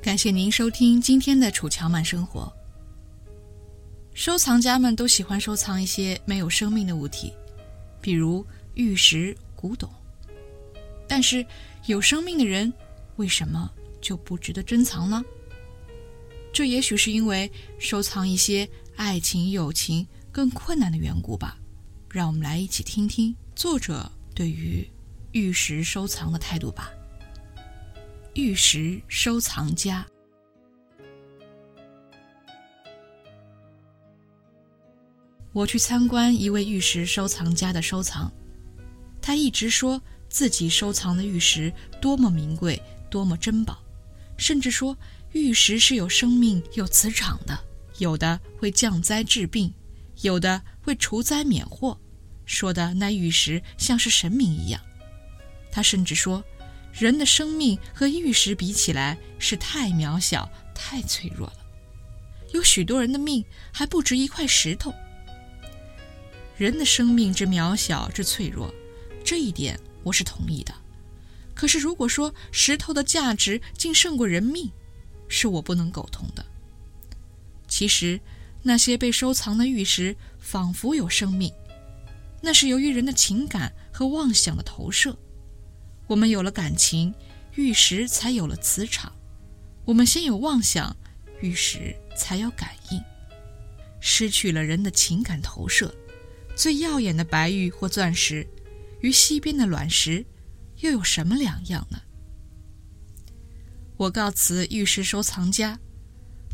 感谢您收听今天的《楚乔慢生活》。收藏家们都喜欢收藏一些没有生命的物体，比如玉石、古董。但是，有生命的人为什么就不值得珍藏呢？这也许是因为收藏一些爱情、友情更困难的缘故吧。让我们来一起听听作者对于玉石收藏的态度吧。玉石收藏家。我去参观一位玉石收藏家的收藏，他一直说自己收藏的玉石多么名贵，多么珍宝，甚至说玉石是有生命、有磁场的，有的会降灾治病，有的会除灾免祸，说的那玉石像是神明一样。他甚至说。人的生命和玉石比起来是太渺小、太脆弱了。有许多人的命还不值一块石头。人的生命之渺小之脆弱，这一点我是同意的。可是如果说石头的价值竟胜过人命，是我不能苟同的。其实那些被收藏的玉石仿佛有生命，那是由于人的情感和妄想的投射。我们有了感情，玉石才有了磁场；我们先有妄想，玉石才有感应。失去了人的情感投射，最耀眼的白玉或钻石，与溪边的卵石，又有什么两样呢？我告辞玉石收藏家，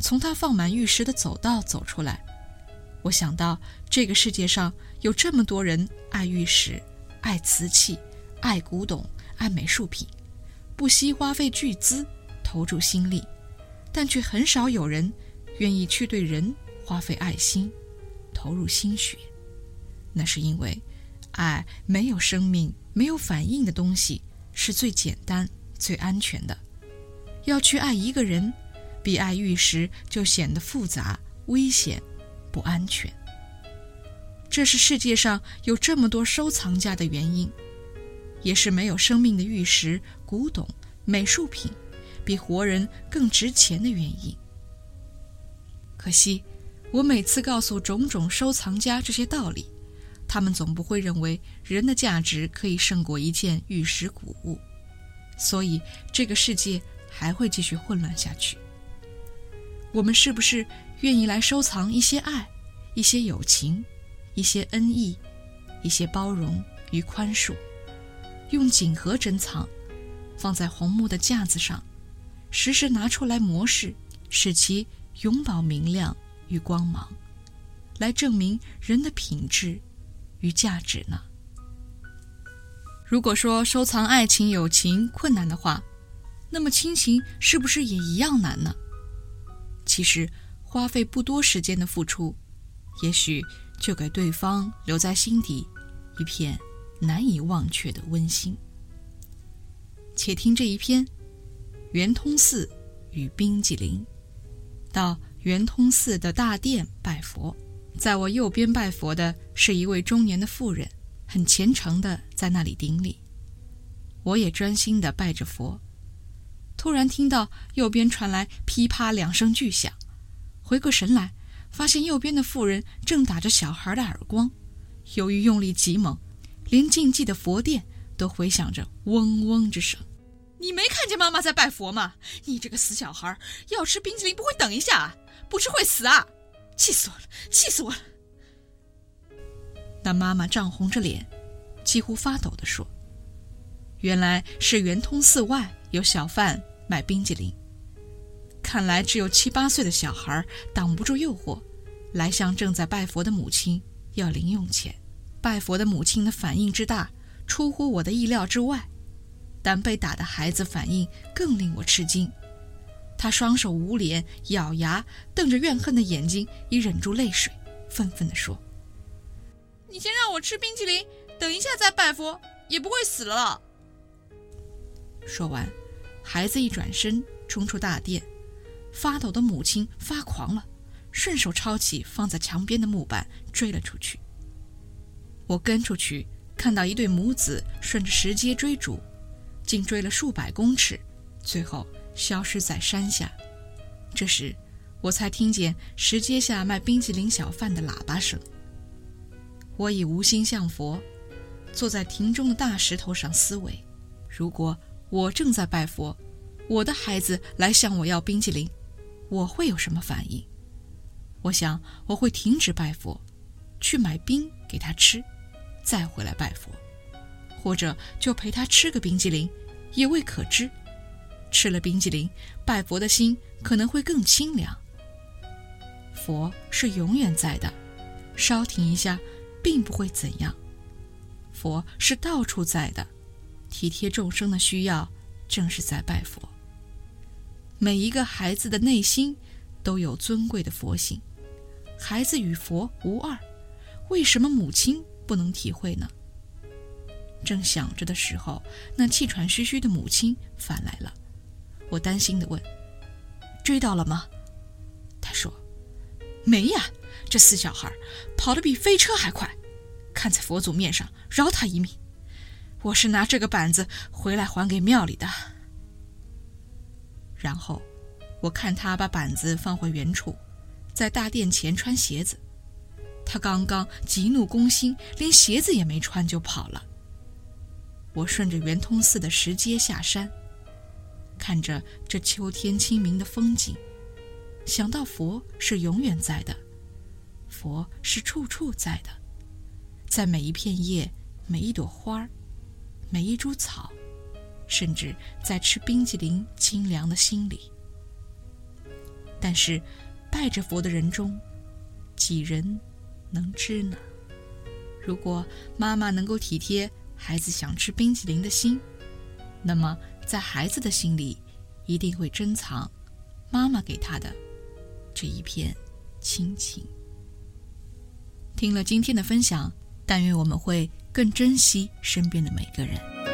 从他放满玉石的走道走出来，我想到这个世界上有这么多人爱玉石、爱瓷器、爱古董。爱美术品，不惜花费巨资投注心力，但却很少有人愿意去对人花费爱心，投入心血。那是因为，爱没有生命、没有反应的东西是最简单、最安全的。要去爱一个人，比爱玉石就显得复杂、危险、不安全。这是世界上有这么多收藏家的原因。也是没有生命的玉石、古董、美术品，比活人更值钱的原因。可惜，我每次告诉种种收藏家这些道理，他们总不会认为人的价值可以胜过一件玉石古物，所以这个世界还会继续混乱下去。我们是不是愿意来收藏一些爱、一些友情、一些恩义、一些包容与宽恕？用锦盒珍藏，放在红木的架子上，时时拿出来磨拭，使其永葆明亮与光芒，来证明人的品质与价值呢？如果说收藏爱情、友情困难的话，那么亲情是不是也一样难呢？其实，花费不多时间的付出，也许就给对方留在心底一片难以忘却的温馨。且听这一篇：圆通寺与冰激凌。到圆通寺的大殿拜佛，在我右边拜佛的是一位中年的妇人，很虔诚的在那里顶礼。我也专心的拜着佛。突然听到右边传来噼啪两声巨响，回过神来，发现右边的妇人正打着小孩的耳光。由于用力极猛，连静寂的佛殿都回响着嗡嗡之声。你没看见妈妈在拜佛吗？你这个死小孩，要吃冰淇淋不会等一下啊？不吃会死啊！气死我了，气死我了！那妈妈涨红着脸，几乎发抖地说：“原来是圆通寺外有小贩卖冰激凌，看来只有七八岁的小孩挡不住诱惑，来向正在拜佛的母亲要零用钱。拜佛的母亲的反应之大，出乎我的意料之外。”但被打的孩子反应更令我吃惊，他双手捂脸，咬牙，瞪着怨恨的眼睛，已忍住泪水，愤愤地说：“你先让我吃冰淇淋，等一下再拜佛，也不会死了。”说完，孩子一转身冲出大殿，发抖的母亲发狂了，顺手抄起放在墙边的木板追了出去。我跟出去，看到一对母子顺着石阶追逐。竟追了数百公尺，最后消失在山下。这时，我才听见石阶下卖冰淇淋小贩的喇叭声。我已无心向佛，坐在亭中的大石头上思维：如果我正在拜佛，我的孩子来向我要冰淇淋，我会有什么反应？我想我会停止拜佛，去买冰给他吃，再回来拜佛。或者就陪他吃个冰激凌，也未可知。吃了冰激凌，拜佛的心可能会更清凉。佛是永远在的，稍停一下，并不会怎样。佛是到处在的，体贴众生的需要，正是在拜佛。每一个孩子的内心都有尊贵的佛性，孩子与佛无二，为什么母亲不能体会呢？正想着的时候，那气喘吁吁的母亲返来了。我担心地问：“追到了吗？”他说：“没呀，这死小孩跑得比飞车还快。看在佛祖面上，饶他一命。我是拿这个板子回来还给庙里的。”然后，我看他把板子放回原处，在大殿前穿鞋子。他刚刚急怒攻心，连鞋子也没穿就跑了。我顺着圆通寺的石阶下山，看着这秋天清明的风景，想到佛是永远在的，佛是处处在的，在每一片叶、每一朵花儿每一株草，甚至在吃冰激凌清凉的心里。但是，拜着佛的人中，几人能知呢？如果妈妈能够体贴。孩子想吃冰淇淋的心，那么在孩子的心里，一定会珍藏妈妈给他的这一片亲情。听了今天的分享，但愿我们会更珍惜身边的每个人。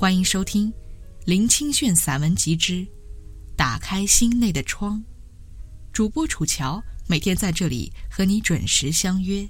欢迎收听《林清炫散文集之打开心内的窗》，主播楚乔每天在这里和你准时相约。